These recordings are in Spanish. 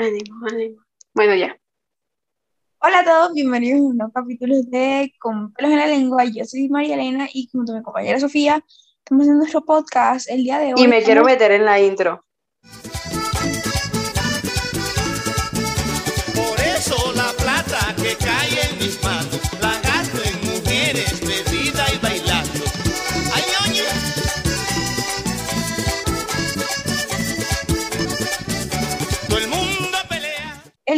Ánimo, ánimo. Bueno, ya. Hola a todos, bienvenidos a un nuevo capítulo de Con pelos en la lengua. Yo soy María Elena y junto a mi compañera Sofía estamos haciendo nuestro podcast el día de hoy. Y me quiero meter en la intro.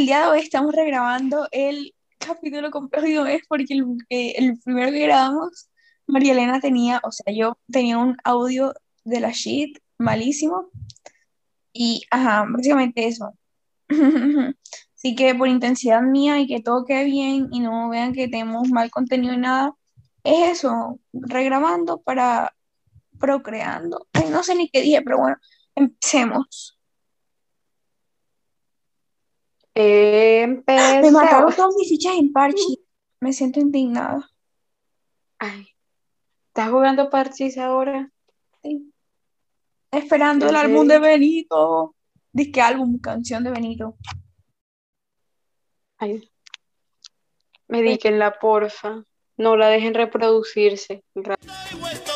El día de hoy estamos regrabando el capítulo y es porque el, eh, el primero que grabamos, María Elena tenía, o sea, yo tenía un audio de la shit malísimo y, ajá, básicamente eso. Así que por intensidad mía y que todo quede bien y no vean que tenemos mal contenido y nada, es eso, regrabando para procreando. Ay, no sé ni qué dije, pero bueno, empecemos. Me mataron todas mis fichas en parche. Me siento indignada. Ay, ¿estás jugando parchís ahora? Sí. Esperando el ¿En álbum de? Benito. Dice que álbum, canción de Benito. Ay, medíquenla, porfa. No la dejen reproducirse. Estoy vuelto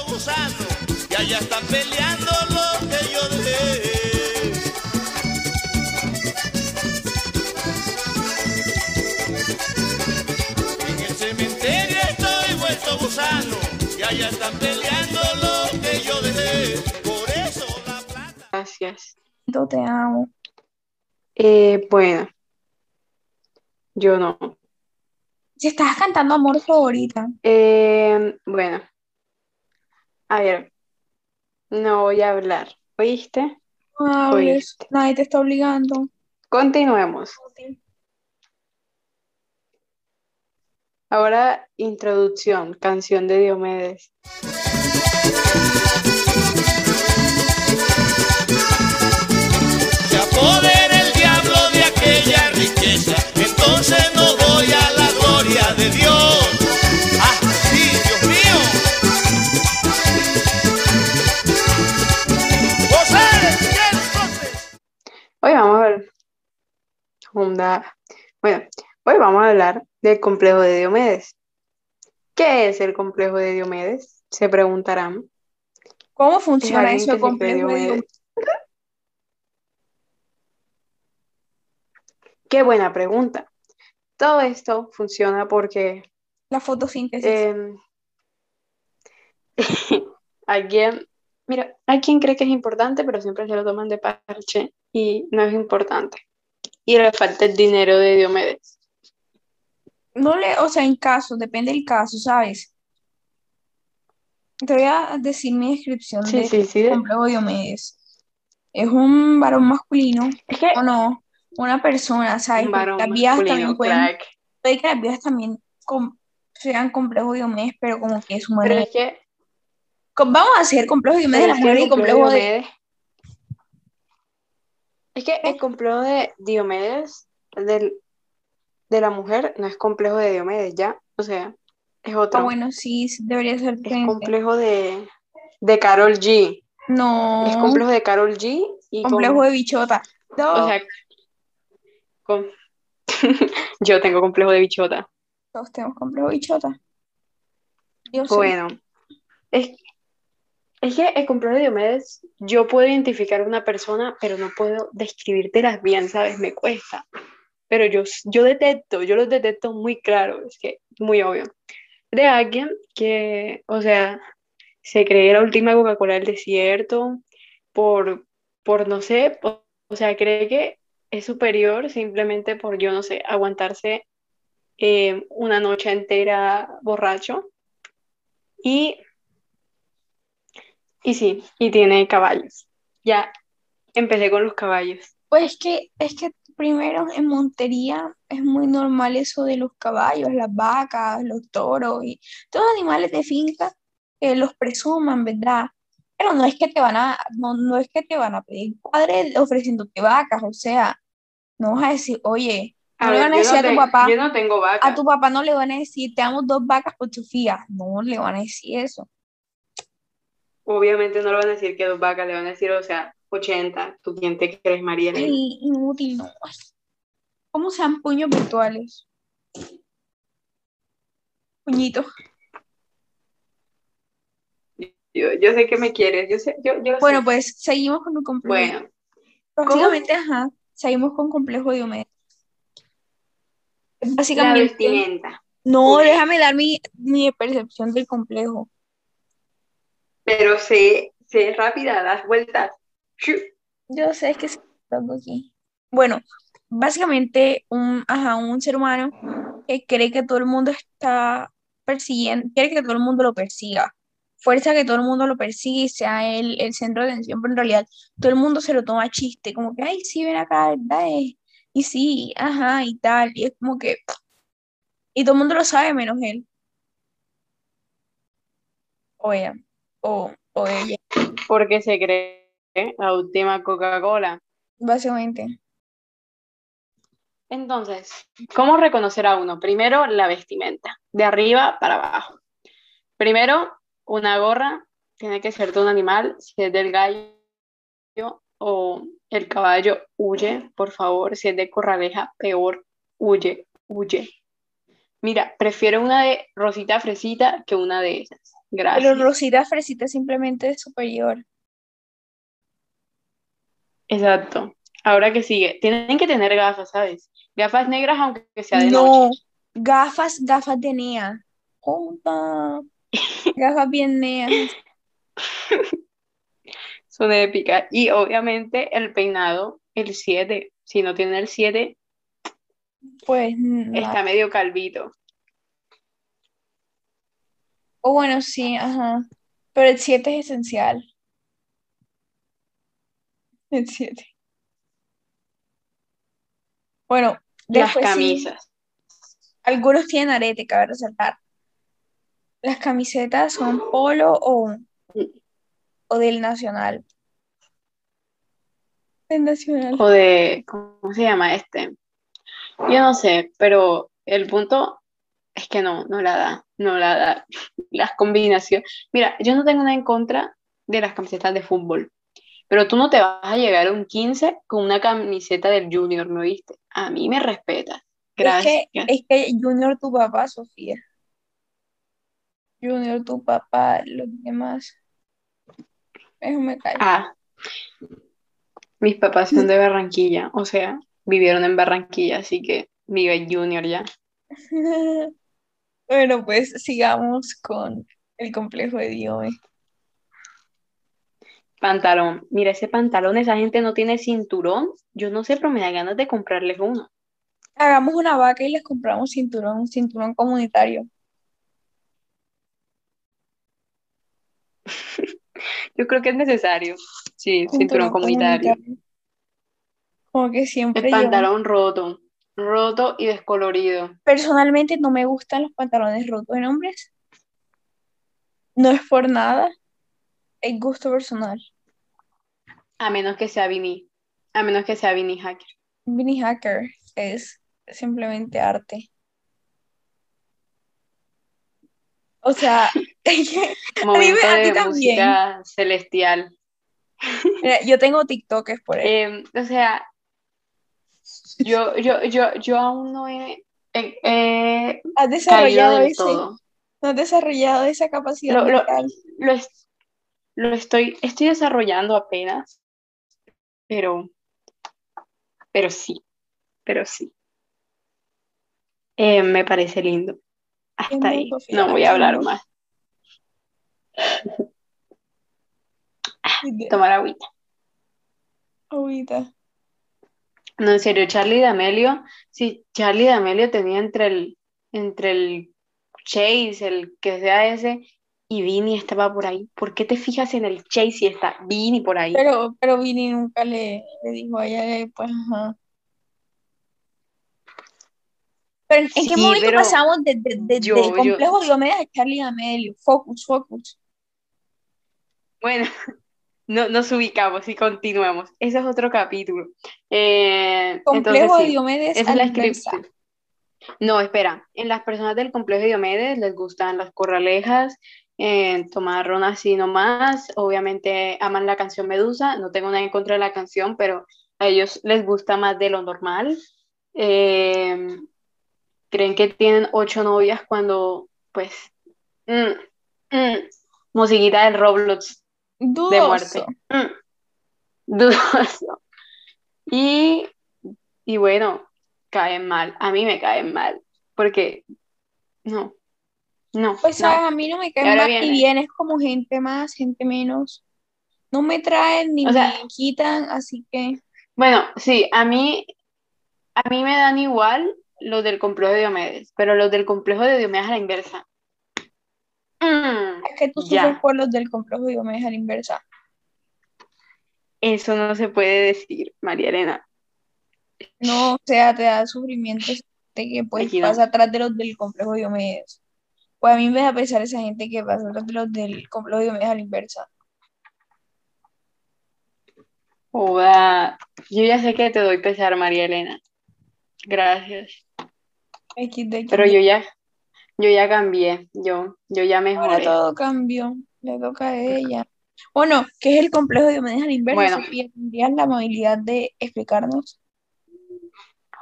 y allá están peleando lo que yo dejé. Gusano y allá están peleando lo que yo dejé. Por eso la plata. Gracias. Benito, te amo. Eh, bueno, yo no. Si estás cantando Amor Favorita. Eh, bueno, a ver, no voy a hablar. ¿Oíste? No hables. Oíste. Nadie te está obligando. Continuemos. Ahora, introducción, canción de Diomedes. Se apodera el diablo de aquella riqueza, entonces no voy a la gloria de Dios. ¡Ah, sí, Dios mío! ¡José! Hoy vamos a ver. Onda. Bueno, hoy vamos a hablar del complejo de Diomedes. ¿Qué es el complejo de Diomedes? Se preguntarán. ¿Cómo Es funciona alguien eso que de se cree complejo de Diomedes. Dios? Qué buena pregunta. Todo esto funciona porque La fotosíntesis. em, alguien, mira, hay quien cree que es importante, pero siempre se lo toman de parche y no es importante. Y le falta el dinero de Diomedes. No le, o sea, en caso, depende del caso, ¿sabes? Te voy a decir mi descripción Sí, de sí, sí. complejo de Diomedes. Es un varón masculino, Es que o no, una persona, ¿sabes? un las masculino, también pueden, puede que las viejas también sean complejo de Diomedes, pero como que es Pero que, Com- Vamos a hacer complejo de Diomedes pero de es las que el mujeres y complejo de. Es que el complejo de Diomedes del, de la mujer no es complejo de Diomedes, ¿ya? O sea, es Ah, otro. bueno, sí, debería ser Es complejo de, de Carol G. No, Es complejo de Carol G y complejo de bichota. No, o sea, con- yo tengo complejo de bichota. todos tenemos complejo de bichota. Yo. Bueno, es, es que el complejo de Diomedes, yo puedo identificar a una persona, pero no puedo describírtelas bien, ¿sabes? Me cuesta. Pero yo, yo detecto, yo los detecto muy claro, es que muy obvio. De alguien que, o sea, se cree la última Coca-Cola del desierto por, por no sé, o, sea, cree que es superior simplemente por, yo no sé, aguantarse eh, una noche entera borracho. Y, y sí, y tiene caballos. Ya empecé con los caballos. Pues es que, es que primero en Montería es muy normal eso de los caballos, las vacas, los toros y todos los animales de finca que los presuman, ¿verdad? Pero no es que te van a, no, no es que te van a pedir padre ofreciéndote vacas, o sea, no vas a decir, oye, no A le ver, van a decir no a tu papá, yo no tengo vaca. a tu papá no le van a decir, te damos dos vacas por Sofía, no le van a decir eso. Obviamente no le van a decir que dos vacas, le van a decir, o sea, 80. ¿Tú quién te crees, María Elena? Ay, inútil, no. ¿Cómo sean puños virtuales? Puñito. Yo, yo sé que me quieres, yo sé, yo, Bueno, sé. pues seguimos con un complejo. Bueno, Básicamente, ajá, seguimos con complejo de Diomedes. la Básicamente, vestimenta. no, déjame dar mi, mi percepción del complejo. Pero sé, sé rápida, das vueltas. Yo sé que hablando aquí. Bueno, básicamente un, ajá, un ser humano que cree que todo el mundo está persiguiendo, quiere que todo el mundo lo persiga. Fuerza que todo el mundo lo persigue y sea él el centro de atención, pero en realidad todo el mundo se lo toma chiste, como que, ay, sí, ven acá, ¿verdad? Eh, Y sí, ajá, y tal. Y es como que, y todo el mundo lo sabe menos él. O ella, o, o ella, Porque se cree la última Coca-Cola. básicamente. Entonces, ¿cómo reconocer a uno? Primero, la vestimenta, de arriba para abajo. Primero, una gorra, tiene que ser de un animal, si es del gallo o el caballo, huye, por favor, si es de corraleja, peor, huye, huye. Mira, prefiero una de rosita fresita que una de esas. Pero Gracias. Rosita Fresita simplemente es superior. Exacto. Ahora que sigue, tienen que tener gafas, ¿sabes? Gafas negras aunque sea de No, noche. gafas, gafas de Nea. Compa. Gafas bien Nea. Son épicas. Y obviamente el peinado, el 7. Si no tiene el 7, Pues nada. está medio calvito. O bueno, sí, ajá. Pero el 7 es esencial. El 7. Bueno, Las sí, camisas. algunos tienen arete, cabe resaltar. Las camisetas son polo o, o del Nacional. Del Nacional. O de, ¿cómo se llama este? Yo no sé, pero el punto es que no, no la da, no la da. Las combinaciones. Mira, yo no tengo nada en contra de las camisetas de fútbol, pero tú no te vas a llegar a un 15 con una camiseta del Junior, ¿no viste? A mí me respetas. Es Gracias. que, es que Junior tu papá, Sofía. Junior tu papá, los demás. Eso me cae. Ah, mis papás son de Barranquilla, o sea, vivieron en Barranquilla, así que vive Junior ya. Bueno, pues sigamos con el complejo de Diome. Pantalón. Mira, ese pantalón, esa gente no tiene cinturón. Yo no sé, pero me da ganas de comprarles uno. Hagamos una vaca y les compramos cinturón, un cinturón comunitario. Yo creo que es necesario. Sí, cinturón comunitario. Como que siempre El yo- pantalón roto, roto y descolorido. Personalmente no me gustan los pantalones rotos en hombres. No es por nada. Es gusto personal. A menos que sea Vini. A menos que sea Vini Hacker. Vinny Hacker es simplemente arte. O sea, Momento a ti de también. música celestial. mira, yo tengo TikTokers por ahí. Eh, o sea, yo, yo, yo, yo aún no he, he- he Has desarrollado ese, todo. no has desarrollado esa capacidad Lo, lo- mental. lo es- lo estoy, estoy desarrollando apenas, pero, pero sí, pero sí. Eh, me parece lindo. Hasta ahí. No voy a hablar más. Tomar agüita. Ahorita. No, en serio, Charlie D'Amelio, sí, Charlie D'Amelio tenía entre el, entre el Chase, el que sea ese, y Vini estaba por ahí. ¿Por qué te fijas en el Chase si está Vini por ahí? Pero, pero Vini nunca le, le dijo a ella, pues, ajá. Pero ¿en Sí, qué momento pasamos de, de, de- yo- del yo- complejo Diomedes a Charlie D'Amelio? Focus, focus. Bueno, no, nos ubicamos y continuamos. Ese es otro capítulo. Eh, Complejo entonces, sí, Diomedes esa es la inscripción. No, espera. En las personas del complejo de Diomedes les gustan las corralejas, eh, tomaron así nomás. Obviamente aman la canción Medusa. No tengo nada en contra de la canción, pero a ellos les gusta más de lo normal. eh, creen que tienen ocho novias cuando, pues, mm, mm, musiquita del Roblox de muerte. Dudoso. Mm, dudoso. Y, y bueno, caen mal. A mí me caen mal. Porque, no, no, Pues, no. ¿sabes? A mí no me caen mal y viene. vienes como gente más, gente menos. No me traen ni O sea- me quitan, así que Bueno, sí, a mí, a mí me dan igual los del complejo de Diomedes, pero los del complejo de Diomedes a la inversa. Mm, es que tú ya. sufres por los del complejo de Diomedes a la inversa. Eso no se puede decir, María Elena. No, o sea, te da sufrimiento de que pues Aquí no. pasa atrás de los del complejo de Diomedes. Pues a mí me da pesar esa gente que pasa los del complejo de Diomedes a la inversa. Joda, yo ya sé que te doy pesar, María Elena. Gracias. Pero yo ya, yo ya cambié, yo, yo ya Ahora mejoré. todo cambió, le toca a ella. Bueno, ¿qué es el complejo de la inversa? Bueno. ¿tendrías la amabilidad de explicarnos?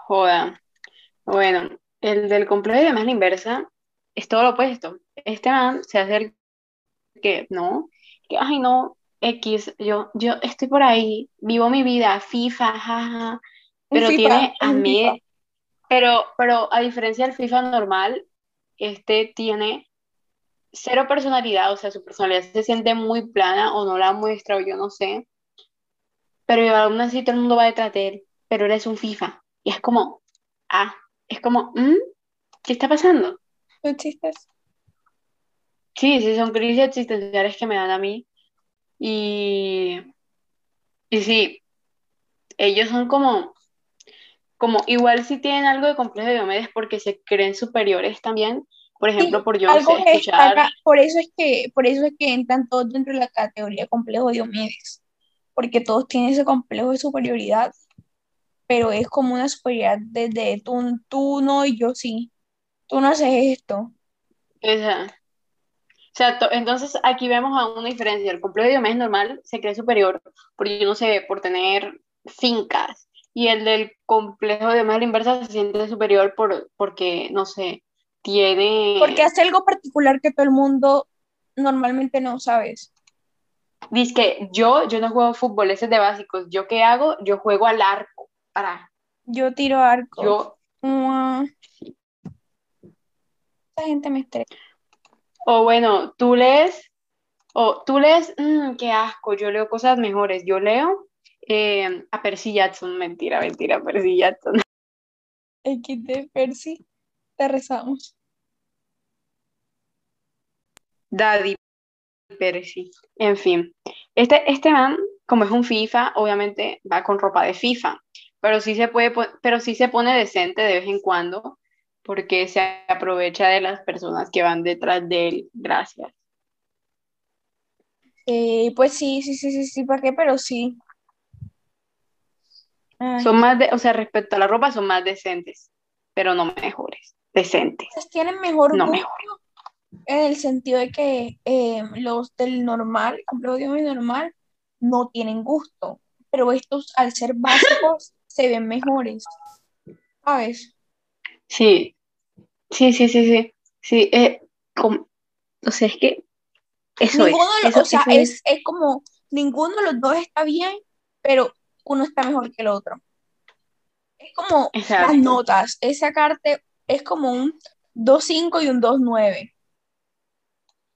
Joda. Bueno, el del complejo de Diomedes a la inversa es todo lo opuesto. Este man se hace el que no, que ay no, X, yo, yo estoy por ahí, vivo mi vida, FIFA, jaja, pero FIFA, tiene a mí, FIFA. pero, pero a diferencia del FIFA normal, este tiene cero personalidad, o sea, su personalidad se siente muy plana o no la muestra o yo no sé, pero aún así todo el mundo va detrás de él, pero él es un FIFA y es como, ah, es como, ¿mm? ¿Qué está pasando? ¿Tú existes? Sí, sí, son crisis existenciales que me dan a mí. Y, y sí, ellos son como, como, igual si tienen algo de complejo de Diomedes porque se creen superiores también. Por ejemplo, Sí, por yo no sé, escuchar, destaca, por eso es que, por eso es que entran todos dentro de la categoría complejo de Diomedes, porque todos tienen ese complejo de superioridad, pero es como una superioridad desde tú, tú no y yo sí. Tú no haces esto. Exacto, entonces aquí vemos a una diferencia. El complejo de Diomedes normal se cree superior por, yo no sé, por tener fincas. Y el del complejo de Diomedes inversa se siente superior por, porque, no sé, tiene... Porque hace algo particular que todo el mundo normalmente no sabes. Dice que yo, yo no juego fútbol, ese es de básicos. ¿Yo qué hago? Yo juego al arco. Para, Yo tiro arco. yo, Esa gente me estresa. o bueno, tú lees, o tú lees, mm, qué asco, yo leo cosas mejores. Yo leo eh, a Percy Jackson, mentira, mentira, Percy Jackson. XD Percy, te rezamos. Daddy Percy. En fin, este, este man, como es un FIFA, obviamente va con ropa de FIFA, pero sí se puede, pero sí se pone decente de vez en cuando, porque se aprovecha de las personas que van detrás de él. Gracias. Eh, pues sí, sí, sí, sí, sí, ¿para qué? Pero sí. Ay, Son más de, o sea, respecto a la ropa son más decentes, pero no mejores. Decentes, pues tienen mejor no gusto mejores. en el sentido de que eh, los del normal, complejo de normal, no tienen gusto, pero estos al ser básicos se ven mejores, ¿sabes? Sí, sí, sí, sí, sí. Sí, eh, com- o sea, es que eso es, Ninguno eso, o sea, eso es, es como, ninguno de los dos está bien, pero uno está mejor que el otro. Es como las notas, es sacarte, es como un 2.5 y un 2.9.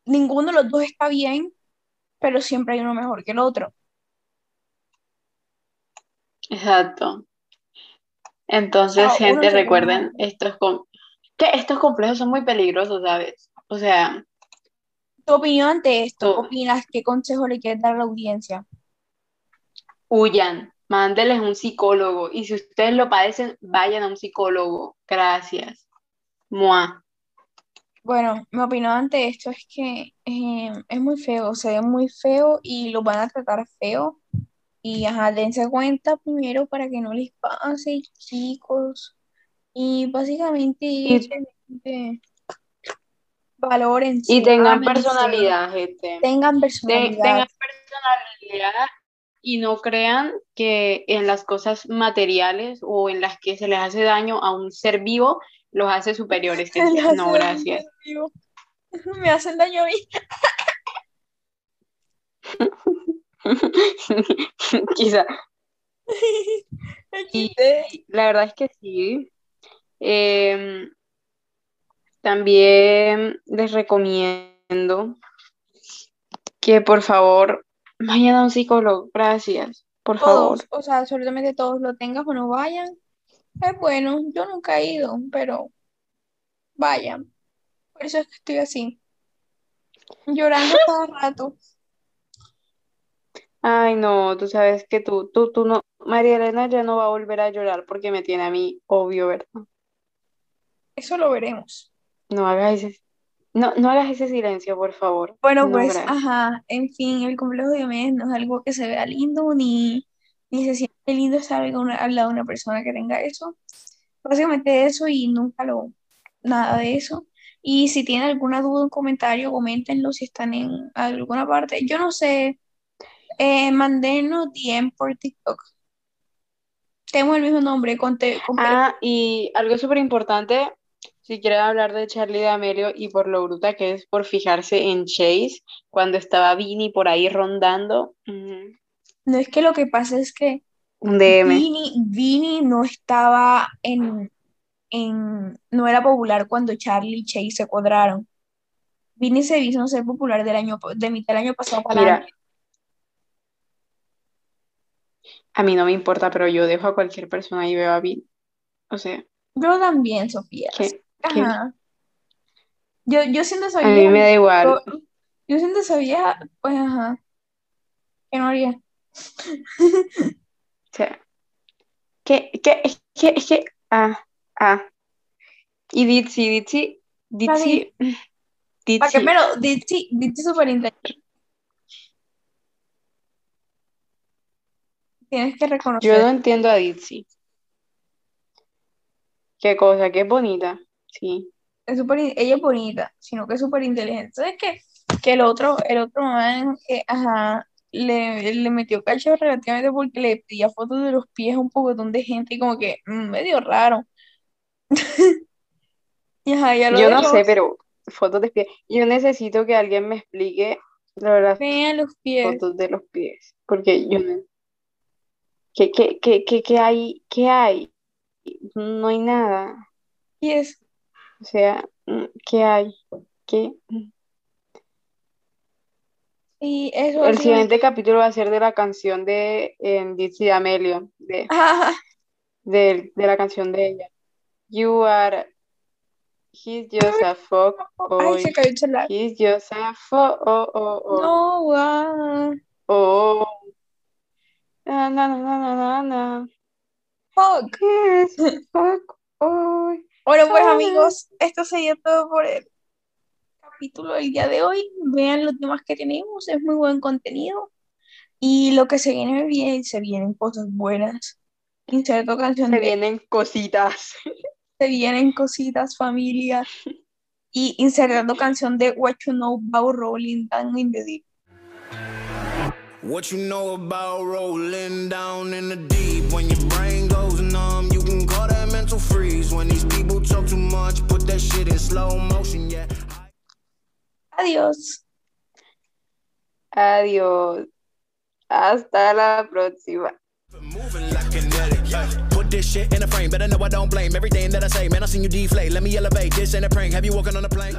Ninguno de los dos está bien, pero siempre hay uno mejor que el otro. Exacto. Entonces, uno gente, recuerden, estos com- que estos complejos son muy peligrosos, ¿sabes? O sea, Tu opinión ante esto, ¿qué opinas? ¿Qué consejo le quieres dar a la audiencia? huyan, mándenles un psicólogo. Y si ustedes lo padecen, vayan a un psicólogo. Gracias. Mua. Bueno, mi opinión ante esto es que eh, es muy feo, se ve muy feo y lo van a tratar feo. Y ajá, dense cuenta primero para que no les pase, chicos. Y básicamente Y, valórense, y tengan ámense, personalidad, gente. tengan Te- personalidad. tengan personalidad y no crean que en las cosas materiales o en las que se les hace daño a un ser vivo los hace superiores. hace no, gracias. Me hacen daño a mí. Quizá. La verdad es que sí. Em, también les recomiendo que por favor vayan a un psicólogo. Gracias. Por favor. O sea, absolutamente todos lo tengas o no vayan. Es bueno, yo nunca he ido, pero vayan. Por eso es que estoy así, llorando cada rato. Ay, no, tú sabes que tú, tú, tú no, María Elena ya no va a volver a llorar porque me tiene a mí, obvio, ¿verdad? Eso lo veremos. No hagas ese, no, no hagas ese silencio, por favor. Bueno, No, pues, gracias. ajá, en fin, el complejo de Diomedes no es algo que se vea lindo ni, ni se siente lindo estar al lado de una persona que tenga eso. Básicamente eso y nunca lo, nada de eso. Y si tienen alguna duda, un comentario, coméntenlo si están en alguna parte. Yo no sé, eh, mándenos DM por TikTok. Tenemos el mismo nombre, conte, con- Ah, y algo súper importante, si quieren hablar de Charlie D'Amelio y por lo bruta que es por fijarse en Chase cuando estaba Vinny por ahí rondando, no es que lo que pasa es que un DM. Vini, Vini no estaba en, en, no era popular cuando Charlie y Chase se cuadraron. Vini se hizo ser popular del año, de mitad del año pasado para Mira. A mí no me importa, pero yo dejo a cualquier persona y veo a Vinny. O sea, Yo también, Sofía. Ajá. Yo, yo siento esa a mí me da igual. yo, yo siento esa vieja, pues ajá, ¿qué no haría? O sea, es que, es que, ah, ah. Y Ditzy, Ditzy, Ditzy, ¿Para qué? Pero Ditzy es súper inteligente. Tienes que Yo no reconocer. entiendo a Ditzy. Qué cosa, qué bonita. Sí. Es súper, in- ella es bonita, sino que es súper inteligente. ¿Sabes qué? Que el otro, el otro man, eh, ajá, le, le metió cacho relativamente porque le pedía fotos de los pies a un pocotón de gente y como que mm, medio raro. Y ajá, ya lo Yo no sé, pero fotos de pies. Yo necesito que alguien me explique, la verdad, Vean los pies. fotos de los pies. Porque yo no. ¿Qué, qué, qué, qué, hay? ¿Qué hay? No hay nada. Pies. O sea, mm, ¿qué hay? ¿Qué? Y eso El siguiente capítulo va a ser de la canción de eh, Dizzy D'Amelio, de, de, de la canción de ella. You are, he's just a fuck Ay, boy. se cayó el. He's just a fuck, oh, oh, oh, No, ah, oh. Na, na, na, na, fuck. Yes, fuck boy. Bueno, pues amigos, esto sería todo por el capítulo del día de hoy. Vean los demás que tenemos, es muy buen contenido. Y lo que se viene bien, se vienen cosas buenas. Inserto canción Se de vienen cositas. Se vienen cositas, familia. Y insertando canción de What You Know About Rolling Down in the Deep. What you know about rolling down in the deep? When your brain goes numb, you can call that mental freeze. When these people talk too much, put that shit in slow motion, yeah. Adiós. Adiós. Hasta la próxima. Moving like kinetic. ay. Put this shit in a frame, better know I don't blame everything that I say. Man, I seen you deflate. Let me elevate. This ain't a prank. Have you walking on a plane?